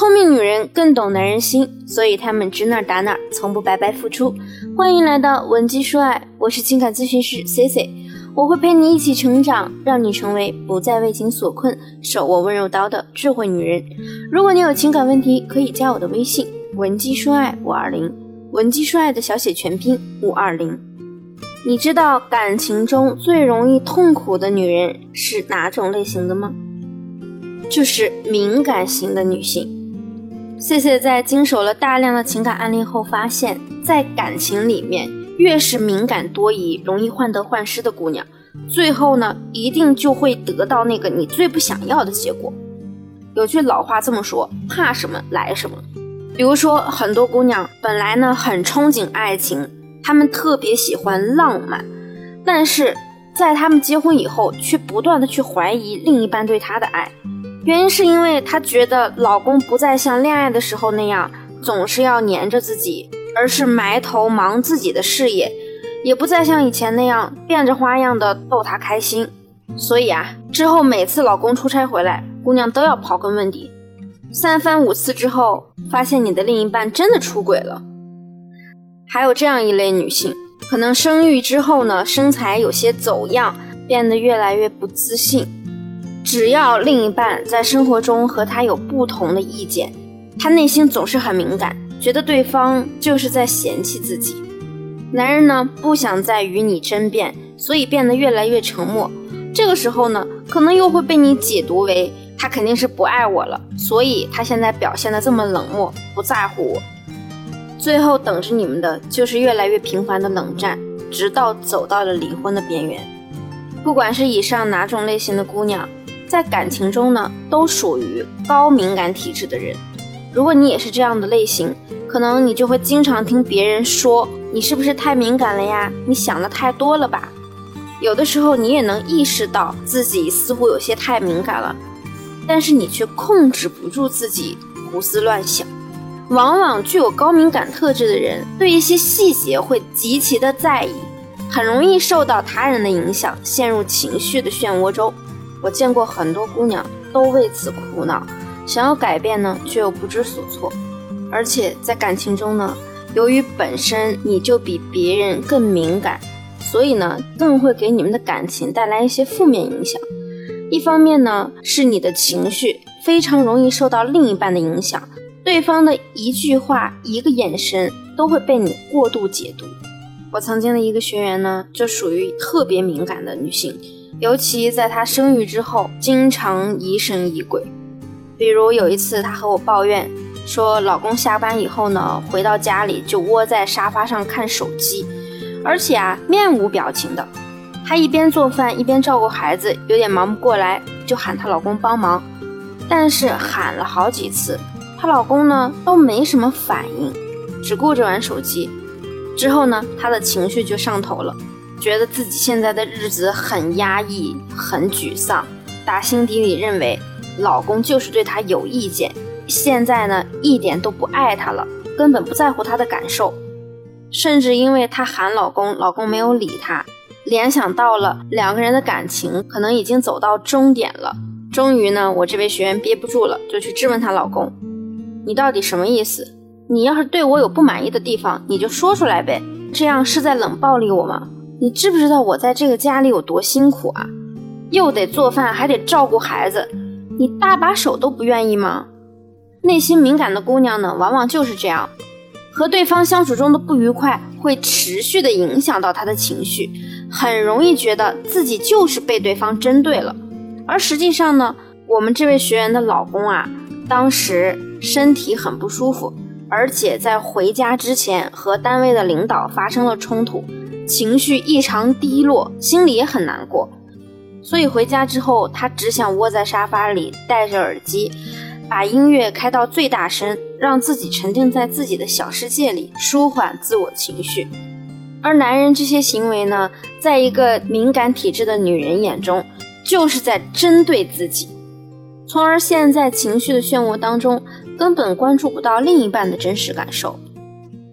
聪明女人更懂男人心，所以她们指哪打哪，从不白白付出。欢迎来到文姬说爱，我是情感咨询师 C C，我会陪你一起成长，让你成为不再为情所困、手握温柔刀的智慧女人。如果你有情感问题，可以加我的微信文姬说爱五二零，文姬说爱的小写全拼五二零。你知道感情中最容易痛苦的女人是哪种类型的吗？就是敏感型的女性。谢谢在经手了大量的情感案例后发现，在感情里面，越是敏感多疑、容易患得患失的姑娘，最后呢，一定就会得到那个你最不想要的结果。有句老话这么说：怕什么来什么。比如说，很多姑娘本来呢很憧憬爱情。她们特别喜欢浪漫，但是在她们结婚以后，却不断的去怀疑另一半对她的爱。原因是因为她觉得老公不再像恋爱的时候那样总是要黏着自己，而是埋头忙自己的事业，也不再像以前那样变着花样的逗她开心。所以啊，之后每次老公出差回来，姑娘都要刨根问底。三番五次之后，发现你的另一半真的出轨了。还有这样一类女性，可能生育之后呢，身材有些走样，变得越来越不自信。只要另一半在生活中和他有不同的意见，他内心总是很敏感，觉得对方就是在嫌弃自己。男人呢，不想再与你争辩，所以变得越来越沉默。这个时候呢，可能又会被你解读为他肯定是不爱我了，所以他现在表现的这么冷漠，不在乎我。最后等着你们的就是越来越频繁的冷战，直到走到了离婚的边缘。不管是以上哪种类型的姑娘，在感情中呢，都属于高敏感体质的人。如果你也是这样的类型，可能你就会经常听别人说你是不是太敏感了呀？你想的太多了吧？有的时候你也能意识到自己似乎有些太敏感了，但是你却控制不住自己胡思乱想。往往具有高敏感特质的人，对一些细节会极其的在意，很容易受到他人的影响，陷入情绪的漩涡中。我见过很多姑娘都为此苦恼，想要改变呢，却又不知所措。而且在感情中呢，由于本身你就比别人更敏感，所以呢，更会给你们的感情带来一些负面影响。一方面呢，是你的情绪非常容易受到另一半的影响。对方的一句话、一个眼神都会被你过度解读。我曾经的一个学员呢，就属于特别敏感的女性，尤其在她生育之后，经常疑神疑鬼。比如有一次，她和我抱怨说，老公下班以后呢，回到家里就窝在沙发上看手机，而且啊，面无表情的。她一边做饭一边照顾孩子，有点忙不过来，就喊她老公帮忙，但是喊了好几次。她老公呢都没什么反应，只顾着玩手机。之后呢，她的情绪就上头了，觉得自己现在的日子很压抑、很沮丧，打心底里认为老公就是对她有意见，现在呢一点都不爱她了，根本不在乎她的感受。甚至因为她喊老公，老公没有理她，联想到了两个人的感情可能已经走到终点了。终于呢，我这位学员憋不住了，就去质问她老公。你到底什么意思？你要是对我有不满意的地方，你就说出来呗。这样是在冷暴力我吗？你知不知道我在这个家里有多辛苦啊？又得做饭，还得照顾孩子，你搭把手都不愿意吗？内心敏感的姑娘呢，往往就是这样，和对方相处中的不愉快会持续的影响到她的情绪，很容易觉得自己就是被对方针对了。而实际上呢，我们这位学员的老公啊。当时身体很不舒服，而且在回家之前和单位的领导发生了冲突，情绪异常低落，心里也很难过。所以回家之后，他只想窝在沙发里，戴着耳机，把音乐开到最大声，让自己沉浸在自己的小世界里，舒缓自我情绪。而男人这些行为呢，在一个敏感体质的女人眼中，就是在针对自己。从而陷在情绪的漩涡当中，根本关注不到另一半的真实感受。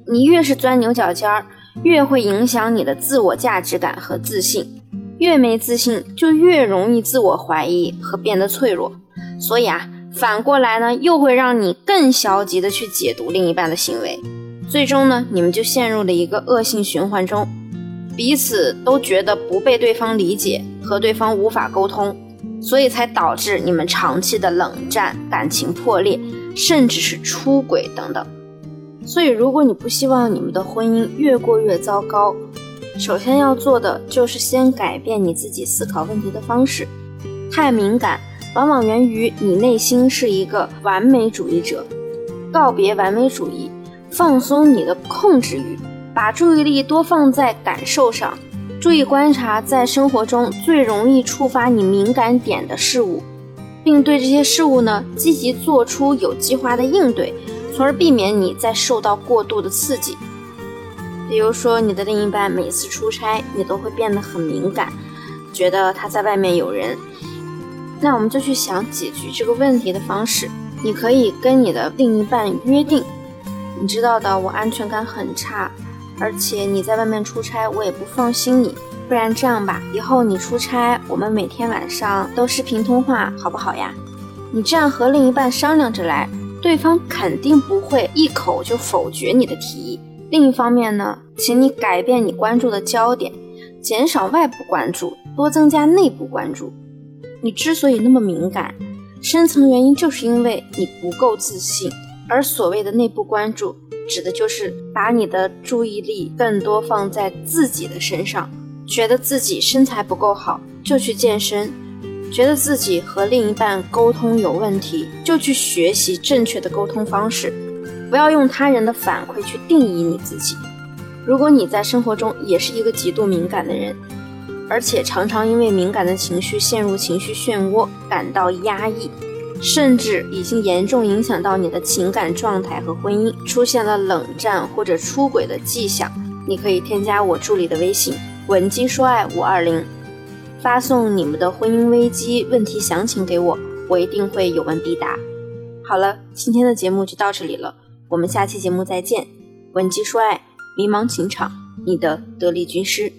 你越是钻牛角尖儿，越会影响你的自我价值感和自信。越没自信，就越容易自我怀疑和变得脆弱。所以啊，反过来呢，又会让你更消极的去解读另一半的行为，最终呢，你们就陷入了一个恶性循环中，彼此都觉得不被对方理解，和对方无法沟通，所以才导致你们长期的冷战、感情破裂，甚至是出轨等等。所以，如果你不希望你们的婚姻越过越糟糕，首先要做的就是先改变你自己思考问题的方式，太敏感。往往源于你内心是一个完美主义者，告别完美主义，放松你的控制欲，把注意力多放在感受上，注意观察在生活中最容易触发你敏感点的事物，并对这些事物呢积极做出有计划的应对，从而避免你再受到过度的刺激。比如说，你的另一半每次出差，你都会变得很敏感，觉得他在外面有人。那我们就去想解决这个问题的方式。你可以跟你的另一半约定，你知道的，我安全感很差，而且你在外面出差，我也不放心你。不然这样吧，以后你出差，我们每天晚上都视频通话，好不好呀？你这样和另一半商量着来，对方肯定不会一口就否决你的提议。另一方面呢，请你改变你关注的焦点，减少外部关注，多增加内部关注。你之所以那么敏感，深层原因就是因为你不够自信。而所谓的内部关注，指的就是把你的注意力更多放在自己的身上。觉得自己身材不够好，就去健身；觉得自己和另一半沟通有问题，就去学习正确的沟通方式。不要用他人的反馈去定义你自己。如果你在生活中也是一个极度敏感的人，而且常常因为敏感的情绪陷入情绪漩涡，感到压抑，甚至已经严重影响到你的情感状态和婚姻，出现了冷战或者出轨的迹象。你可以添加我助理的微信“文姬说爱五二零”，发送你们的婚姻危机问题详情给我，我一定会有问必答。好了，今天的节目就到这里了，我们下期节目再见。文姬说爱，迷茫情场，你的得力军师。